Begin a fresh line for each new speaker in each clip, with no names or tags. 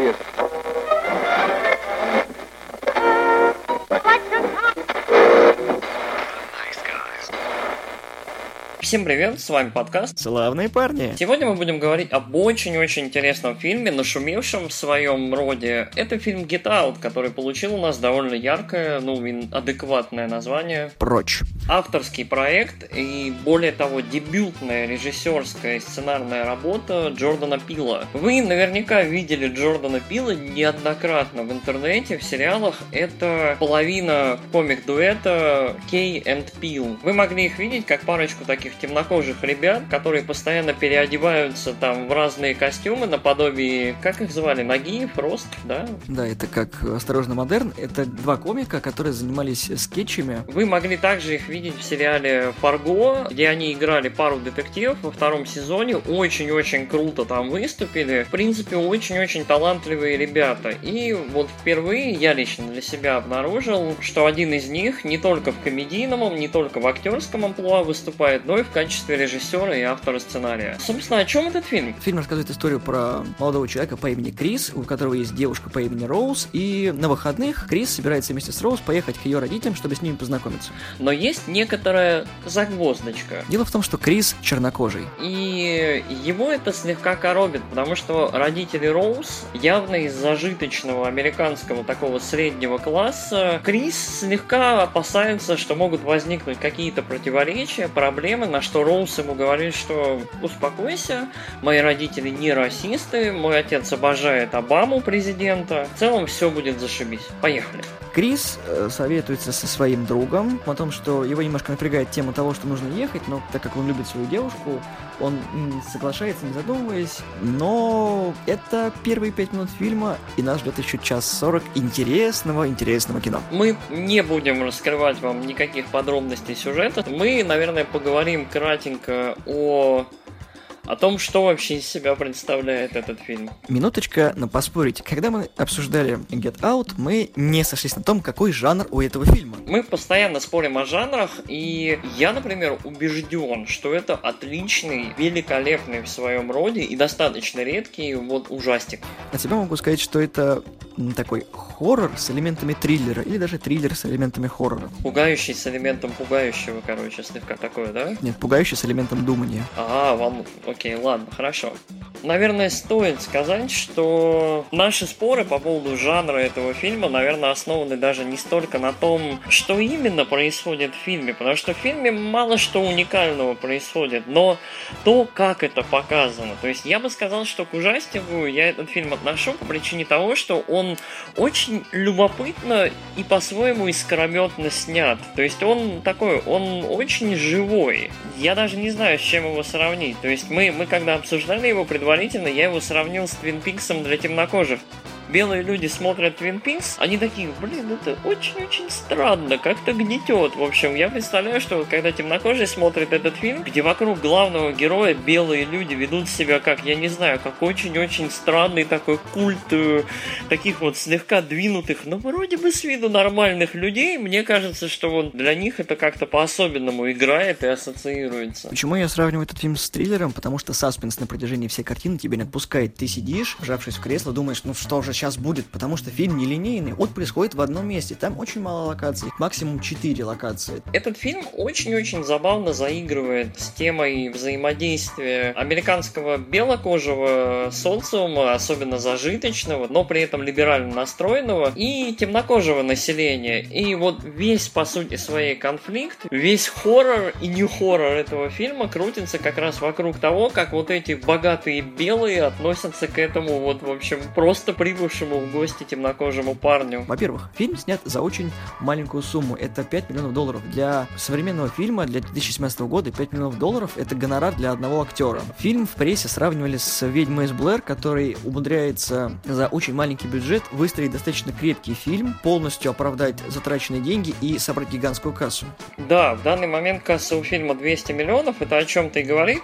человек.
Всем привет, с вами подкаст.
Славные парни.
Сегодня мы будем говорить об очень-очень интересном фильме, нашумевшем в своем роде. Это фильм Get Out, который получил у нас довольно яркое, ну, адекватное название.
Прочь.
Авторский проект и, более того, дебютная режиссерская и сценарная работа Джордана Пила. Вы наверняка видели Джордана Пила неоднократно в интернете, в сериалах. Это половина комик-дуэта Кей и Пил. Вы могли их видеть как парочку таких темнокожих ребят, которые постоянно переодеваются там в разные костюмы наподобие, как их звали, Нагиев, Рост, да?
Да, это как «Осторожно, модерн». Это два комика, которые занимались скетчами.
Вы могли также их видеть в сериале «Фарго», где они играли пару детективов во втором сезоне. Очень-очень круто там выступили. В принципе, очень-очень талантливые ребята. И вот впервые я лично для себя обнаружил, что один из них не только в комедийном, не только в актерском амплуа выступает, но и в качестве режиссера и автора сценария. Собственно, о чем этот фильм?
Фильм рассказывает историю про молодого человека по имени Крис, у которого есть девушка по имени Роуз, и на выходных Крис собирается вместе с Роуз поехать к ее родителям, чтобы с ними познакомиться.
Но есть некоторая загвоздочка.
Дело в том, что Крис чернокожий.
И его это слегка коробит, потому что родители Роуз явно из зажиточного американского такого среднего класса. Крис слегка опасается, что могут возникнуть какие-то противоречия, проблемы, на что Роуз ему говорит, что успокойся, мои родители не расисты, мой отец обожает Обаму, президента, в целом все будет зашибись. Поехали.
Крис э, советуется со своим другом о том, что его немножко напрягает тема того, что нужно ехать, но так как он любит свою девушку, он соглашается, не задумываясь. Но это первые пять минут фильма, и нас ждет еще час сорок интересного, интересного кино.
Мы не будем раскрывать вам никаких подробностей сюжета. Мы, наверное, поговорим кратенько о о том, что вообще из себя представляет этот фильм.
Минуточка на поспорить. Когда мы обсуждали Get Out, мы не сошлись на том, какой жанр у этого фильма.
Мы постоянно спорим о жанрах, и я, например, убежден, что это отличный, великолепный в своем роде и достаточно редкий вот ужастик.
На тебя могу сказать, что это такой хоррор с элементами триллера, или даже триллер с элементами хоррора.
Пугающий с элементом пугающего, короче, слегка такое, да?
Нет, пугающий с элементом думания.
А, вам... Окей, ладно, хорошо. Наверное, стоит сказать, что наши споры по поводу жанра этого фильма, наверное, основаны даже не столько на том, что именно происходит в фильме, потому что в фильме мало что уникального происходит, но то, как это показано. То есть я бы сказал, что к ужастику я этот фильм отношу по причине того, что он очень любопытно и по-своему искрометно снят. То есть он такой, он очень живой. Я даже не знаю, с чем его сравнить. То есть мы, мы когда обсуждали его предварительно, я его сравнил с Твин Пиксом для темнокожих белые люди смотрят Twin Peaks, они такие, блин, это очень-очень странно, как-то гнетет. В общем, я представляю, что когда темнокожий смотрит этот фильм, где вокруг главного героя белые люди ведут себя как, я не знаю, как очень-очень странный такой культ э, таких вот слегка двинутых, но вроде бы с виду нормальных людей, мне кажется, что вот для них это как-то по-особенному играет и ассоциируется.
Почему я сравниваю этот фильм с триллером? Потому что саспенс на протяжении всей картины тебя не отпускает. Ты сидишь, вжавшись в кресло, думаешь, ну что же сейчас будет, потому что фильм нелинейный, он происходит в одном месте, там очень мало локаций, максимум 4 локации.
Этот фильм очень-очень забавно заигрывает с темой взаимодействия американского белокожего социума, особенно зажиточного, но при этом либерально настроенного, и темнокожего населения. И вот весь, по сути, своей конфликт, весь хоррор и не хоррор этого фильма крутится как раз вокруг того, как вот эти богатые белые относятся к этому вот, в общем, просто прибывшему прибывшему в гости темнокожему парню.
Во-первых, фильм снят за очень маленькую сумму. Это 5 миллионов долларов. Для современного фильма, для 2017 года, 5 миллионов долларов это гонорар для одного актера. Фильм в прессе сравнивали с «Ведьмой из Блэр», который умудряется за очень маленький бюджет выстроить достаточно крепкий фильм, полностью оправдать затраченные деньги и собрать гигантскую кассу.
Да, в данный момент касса у фильма 200 миллионов, это о чем-то и говорит.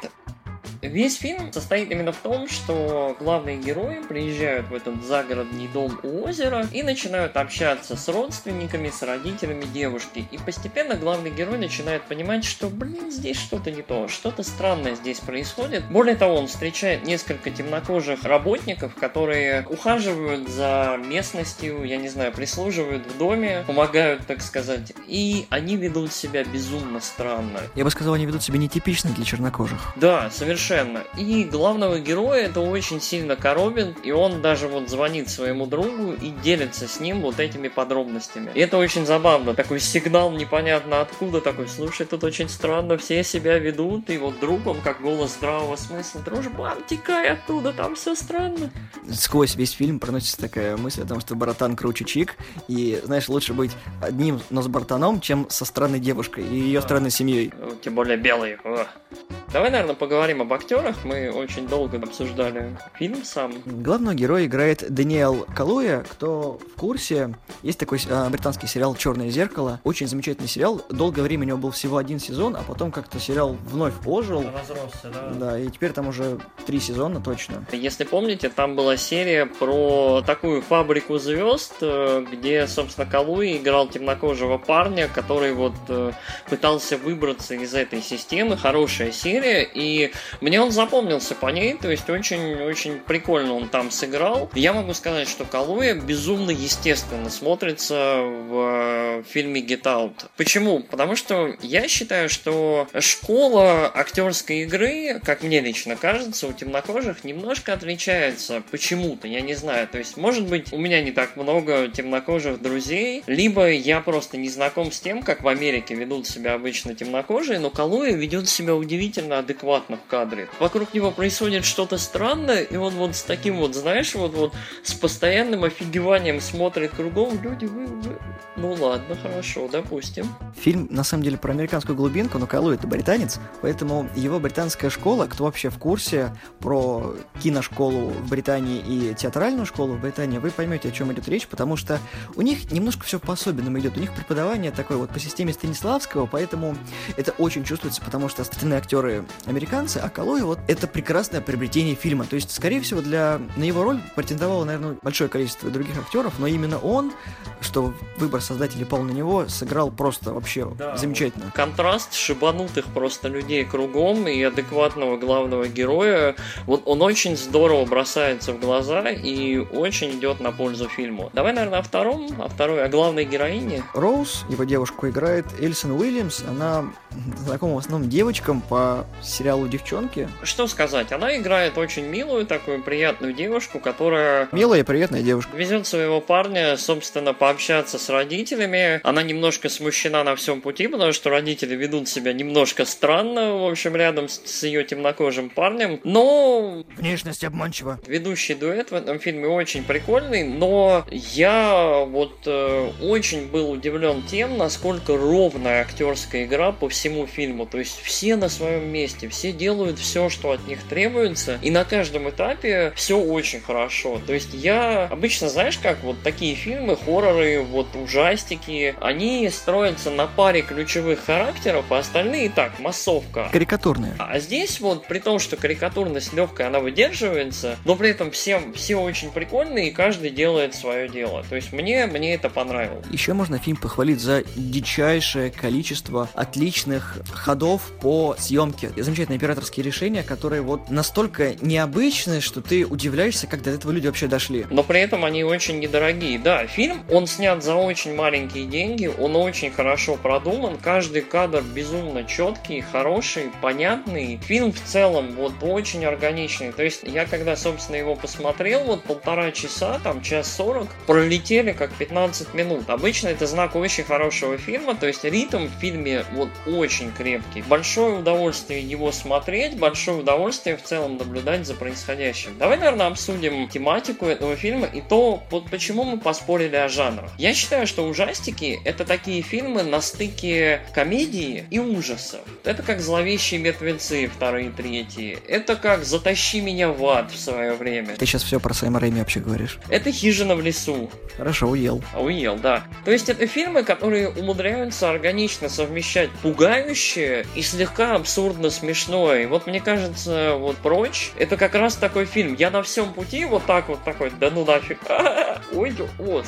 Весь фильм состоит именно в том, что главные герои приезжают в этот загородный дом у озера и начинают общаться с родственниками, с родителями девушки. И постепенно главный герой начинает понимать, что, блин, здесь что-то не то, что-то странное здесь происходит. Более того, он встречает несколько темнокожих работников, которые ухаживают за местностью, я не знаю, прислуживают в доме, помогают, так сказать, и они ведут себя безумно странно.
Я бы сказал, они ведут себя нетипично для чернокожих.
Да, совершенно. И главного героя это очень сильно коробит, и он даже вот звонит своему другу и делится с ним вот этими подробностями. И это очень забавно. Такой сигнал непонятно откуда, такой, слушай, тут очень странно, все себя ведут, и вот друг, он как голос здравого смысла, дружбан, текай оттуда, там все странно.
Сквозь весь фильм проносится такая мысль о том, что братан круче чик, и, знаешь, лучше быть одним, но с братаном, чем со странной девушкой и ее странной семьей.
Тем более белый. Давай, наверное, поговорим об актерах. Мы очень долго обсуждали фильм сам.
Главного героя играет Даниэл Калуя. Кто в курсе, есть такой э, британский сериал «Черное зеркало». Очень замечательный сериал. Долгое время у него был всего один сезон, а потом как-то сериал вновь ожил.
Разросся, да?
Да, и теперь там уже три сезона точно.
Если помните, там была серия про такую фабрику звезд, э, где, собственно, Калуи играл темнокожего парня, который вот э, пытался выбраться из этой системы. Хорошая серия, и мне он запомнился по ней, то есть очень-очень прикольно он там сыграл. Я могу сказать, что Калуя безумно естественно смотрится в фильме Get Out. Почему? Потому что я считаю, что школа актерской игры, как мне лично кажется, у темнокожих немножко отличается почему-то, я не знаю. То есть, может быть, у меня не так много темнокожих друзей, либо я просто не знаком с тем, как в Америке ведут себя обычно темнокожие, но Калуя ведет себя удивительно адекватно в кадре. Вокруг него происходит что-то странное, и он вот с таким вот, знаешь, вот, вот с постоянным офигеванием смотрит кругом, люди, вы, вы... Ну ладно, хорошо, допустим.
Фильм, на самом деле, про американскую глубинку, но Калуя это британец, поэтому его британская школа, кто вообще в курсе про киношколу в Британии и театральную школу в Британии, вы поймете, о чем идет речь, потому что у них немножко все по-особенному идет. У них преподавание такое вот по системе Станиславского, поэтому это очень чувствуется, потому что остальные актеры американцы, а Калуя вот это прекрасное приобретение фильма. То есть, скорее всего, для на его роль претендовало, наверное, большое количество других актеров, но именно он, что выбор создателей пал на него, сыграл просто вообще
Да,
замечательно.
Контраст шибанутых просто людей кругом и адекватного главного героя, вот он очень здорово бросается в глаза и очень идет на пользу фильму. Давай, наверное, о втором, о второй, о главной героине.
Роуз, его девушку, играет Эльсон Уильямс. Она знакома в основном девочкам по сериалу «Девчонки».
Что сказать, она играет очень милую, такую приятную девушку, которая
Милая и приятная девушка.
Везет своего парня, собственно, пообщаться с родителями. Она немножко смущена на всем пути, потому что родители ведут себя немножко странно, в общем, рядом с, с ее темнокожим парнем. Но
Внешность обманчива.
ведущий дуэт в этом фильме очень прикольный, но я вот э, очень был удивлен тем, насколько ровная актерская игра по всему фильму. То есть все на своем месте, все делают все, что от них требуется, и на каждом этапе все очень хорошо. То есть я обычно, знаешь, как вот такие фильмы, хорроры, вот ужастики, они строятся на паре ключевых характеров, а остальные так, массовка.
Карикатурная.
А здесь вот, при том, что карикатурность легкая, она выдерживается, но при этом все, все очень прикольные, и каждый делает свое дело. То есть мне, мне это понравилось.
Еще можно фильм похвалить за дичайшее количество отличных ходов по съемке. Замечательные операторские решения, которые вот настолько необычные, что ты удивляешься, как до этого люди вообще дошли.
Но при этом они очень недорогие. Да, фильм, он снят за очень маленькие деньги, он очень хорошо продуман, каждый кадр безумно четкий, хороший, понятный. Фильм в целом вот очень органичный. То есть я когда, собственно, его посмотрел, вот полтора часа, там час сорок, пролетели как 15 минут. Обычно это знак очень хорошего фильма, то есть ритм в фильме вот очень крепкий. Большое удовольствие его смотреть, большое удовольствие в целом наблюдать за происходящим. Давай, наверное, обсудим тематику этого фильма и то, вот почему мы поспорили о жанрах. Я считаю, что ужастики это такие фильмы на стыке комедии и ужасов. Это как «Зловещие мертвецы» вторые и третьи. Это как «Затащи меня в ад» в свое время.
Ты сейчас все про Сэма Рэйми вообще говоришь.
Это «Хижина в лесу».
Хорошо, уел.
А Уел, да. То есть это фильмы, которые умудряются органично совмещать пугающее и слегка абсурдно абсурдно смешной. Вот мне кажется, вот «Прочь» — это как раз такой фильм. Я на всем пути вот так вот такой, да ну нафиг. Ой, о,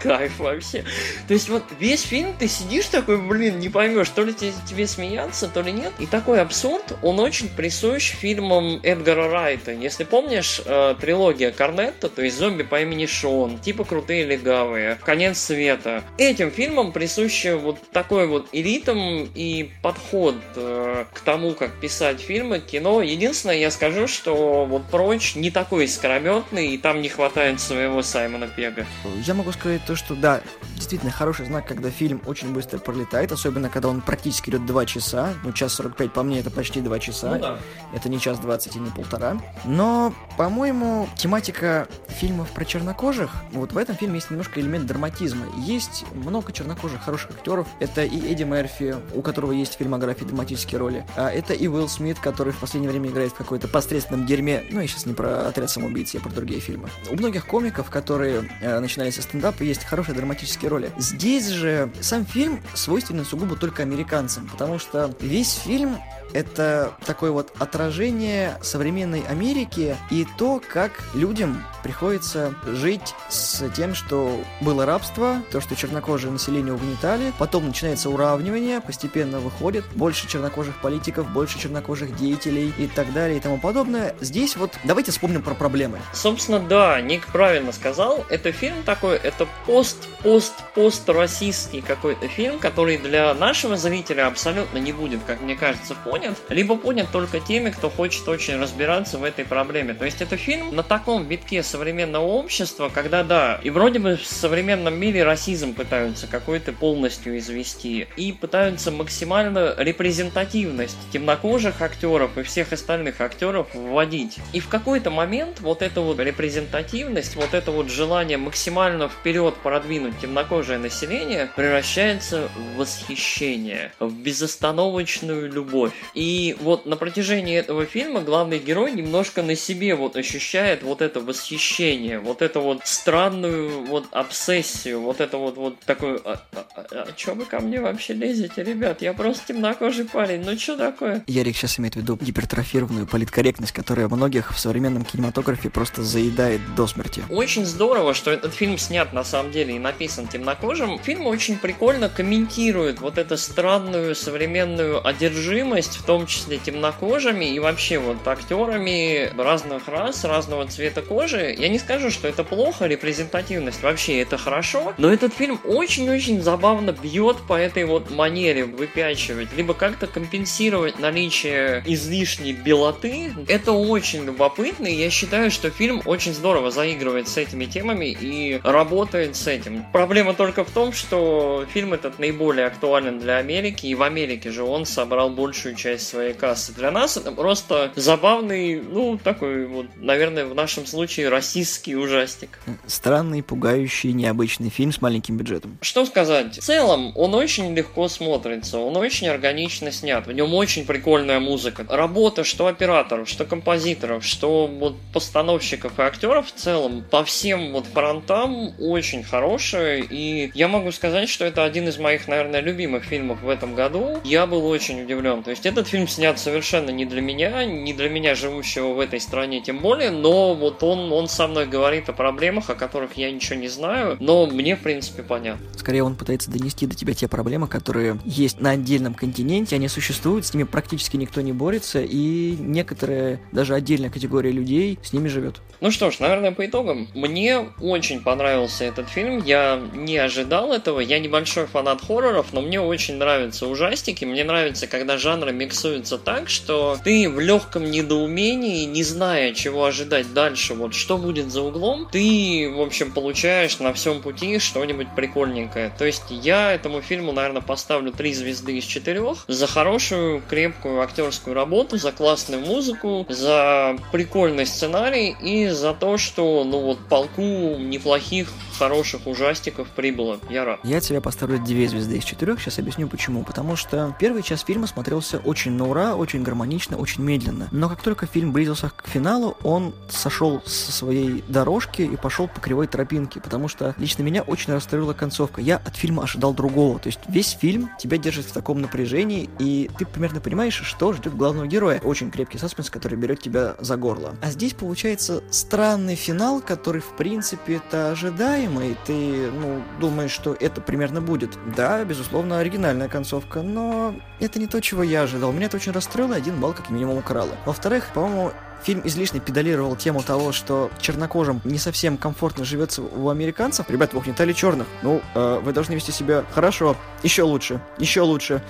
кайф вообще. То есть вот весь фильм ты сидишь такой, блин, не поймешь, то ли тебе, тебе смеяться, то ли нет. И такой абсурд, он очень присущ фильмам Эдгара Райта. Если помнишь, э, трилогия Корнетта, то есть «Зомби по имени Шон», типа «Крутые легавые», «Конец света». Этим фильмам присущи вот такой вот и ритм, и подход э, к тому, как писать фильмы, кино. Единственное, я скажу, что вот «Прочь» не такой искрометный, и там не хватает своего Саймона Пега.
Я могу сказать то, что да, действительно хороший знак, когда фильм очень быстро пролетает, особенно когда он практически идет 2 часа. Ну, час 45 по мне это почти 2 часа. Ну, да. Это не час 20 и не полтора. Но, по-моему, тематика фильмов про чернокожих, вот в этом фильме есть немножко элемент драматизма. Есть много чернокожих хороших актеров. Это и Эдди Мерфи, у которого есть в фильмографии драматические роли. А это и Уилл Смит, который в последнее время играет в какой-то посредственном дерьме. Ну, я сейчас не про отряд самоубийц, я про другие фильмы. У многих комиков, которые э, начинали со стендапа, есть хорошие драматические роли. Здесь же сам фильм свойственен сугубо только американцам, потому что весь фильм это такое вот отражение современной Америки и то, как людям приходится жить с тем, что было рабство, то, что чернокожие население угнетали, потом начинается уравнивание, постепенно выходит больше чернокожих политиков, больше чернокожих деятелей и так далее и тому подобное. Здесь вот давайте вспомним про проблемы.
Собственно, да, Ник правильно сказал, это фильм такой, это пост-пост-пост-российский какой-то фильм, который для нашего зрителя абсолютно не будет, как мне кажется, понят, либо понят только теми, кто хочет очень разбираться в этой проблеме. То есть это фильм на таком витке современного общества, когда да, и вроде бы в современном мире расизм пытаются какой-то полностью извести, и пытаются максимально репрезентативность темнокожих актеров и всех остальных актеров вводить. И в какой-то момент вот эта вот репрезентативность, вот это вот желание максимально вперед продвинуть темнокожее население превращается в восхищение, в безостановочную любовь. И вот на протяжении этого фильма главный герой немножко на себе вот ощущает вот это восхищение вот эту вот странную вот обсессию, вот это вот, вот такую... А, а, а, а чё вы ко мне вообще лезете, ребят? Я просто темнокожий парень, ну что такое?
Ярик сейчас имеет в виду гипертрофированную политкорректность, которая многих в современном кинематографе просто заедает до смерти.
Очень здорово, что этот фильм снят на самом деле и написан темнокожим. Фильм очень прикольно комментирует вот эту странную современную одержимость, в том числе темнокожими и вообще вот актерами разных рас, разного цвета кожи, я не скажу, что это плохо, репрезентативность вообще это хорошо, но этот фильм очень-очень забавно бьет по этой вот манере выпячивать, либо как-то компенсировать наличие излишней белоты. Это очень любопытно, и я считаю, что фильм очень здорово заигрывает с этими темами и работает с этим. Проблема только в том, что фильм этот наиболее актуален для Америки, и в Америке же он собрал большую часть своей кассы. Для нас это просто забавный, ну, такой вот, наверное, в нашем случае российский ужастик.
Странный, пугающий, необычный фильм с маленьким бюджетом.
Что сказать? В целом, он очень легко смотрится, он очень органично снят, в нем очень прикольная музыка. Работа что операторов, что композиторов, что вот постановщиков и актеров в целом по всем вот фронтам очень хорошая, и я могу сказать, что это один из моих, наверное, любимых фильмов в этом году. Я был очень удивлен. То есть этот фильм снят совершенно не для меня, не для меня, живущего в этой стране тем более, но вот он, он со мной говорит о проблемах, о которых я ничего не знаю, но мне, в принципе, понятно.
Скорее, он пытается донести до тебя те проблемы, которые есть на отдельном континенте, они существуют, с ними практически никто не борется, и некоторые, даже отдельная категория людей с ними живет.
Ну что ж, наверное, по итогам. Мне очень понравился этот фильм, я не ожидал этого, я небольшой фанат хорроров, но мне очень нравятся ужастики, мне нравится, когда жанры миксуются так, что ты в легком недоумении, не зная, чего ожидать дальше, вот что будет за углом, ты, в общем, получаешь на всем пути что-нибудь прикольненькое. То есть я этому фильму, наверное, поставлю три звезды из четырех за хорошую, крепкую актерскую работу, за классную музыку, за прикольный сценарий и за то, что, ну вот, полку неплохих хороших ужастиков прибыло. Я рад.
Я тебе поставлю две звезды из четырех. Сейчас объясню почему. Потому что первый час фильма смотрелся очень на ура, очень гармонично, очень медленно. Но как только фильм близился к финалу, он сошел со своей дорожки и пошел по кривой тропинке. Потому что лично меня очень расстроила концовка. Я от фильма ожидал другого. То есть весь фильм тебя держит в таком напряжении, и ты примерно понимаешь, что ждет главного героя. Очень крепкий саспенс, который берет тебя за горло. А здесь получается странный финал, который, в принципе, это ожидаемый. Ты, ну, думаешь, что это примерно будет. Да, безусловно, оригинальная концовка, но это не то, чего я ожидал. Меня это очень расстроило, один балл как минимум украло. Во-вторых, по-моему, Фильм излишне педалировал тему того, что чернокожим не совсем комфортно живется у американцев. Ребят, вы угнетали черных. Ну, э, вы должны вести себя хорошо, еще лучше, еще лучше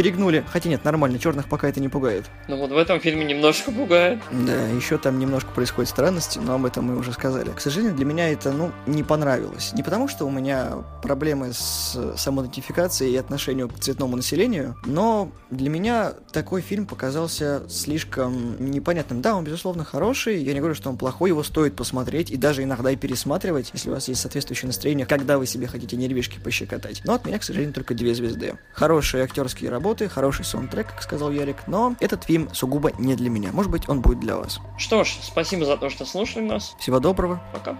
перегнули. Хотя нет, нормально, черных пока это не пугает.
Ну вот в этом фильме немножко пугает.
Да, еще там немножко происходит странности, но об этом мы уже сказали. К сожалению, для меня это, ну, не понравилось. Не потому, что у меня проблемы с самоидентификацией и отношением к цветному населению, но для меня такой фильм показался слишком непонятным. Да, он, безусловно, хороший, я не говорю, что он плохой, его стоит посмотреть и даже иногда и пересматривать, если у вас есть соответствующее настроение, когда вы себе хотите нервишки пощекотать. Но от меня, к сожалению, только две звезды. Хорошие актерские работы работы, хороший саундтрек, как сказал Ярик, но этот фильм сугубо не для меня. Может быть, он будет для вас.
Что ж, спасибо за то, что слушали нас.
Всего доброго.
Пока.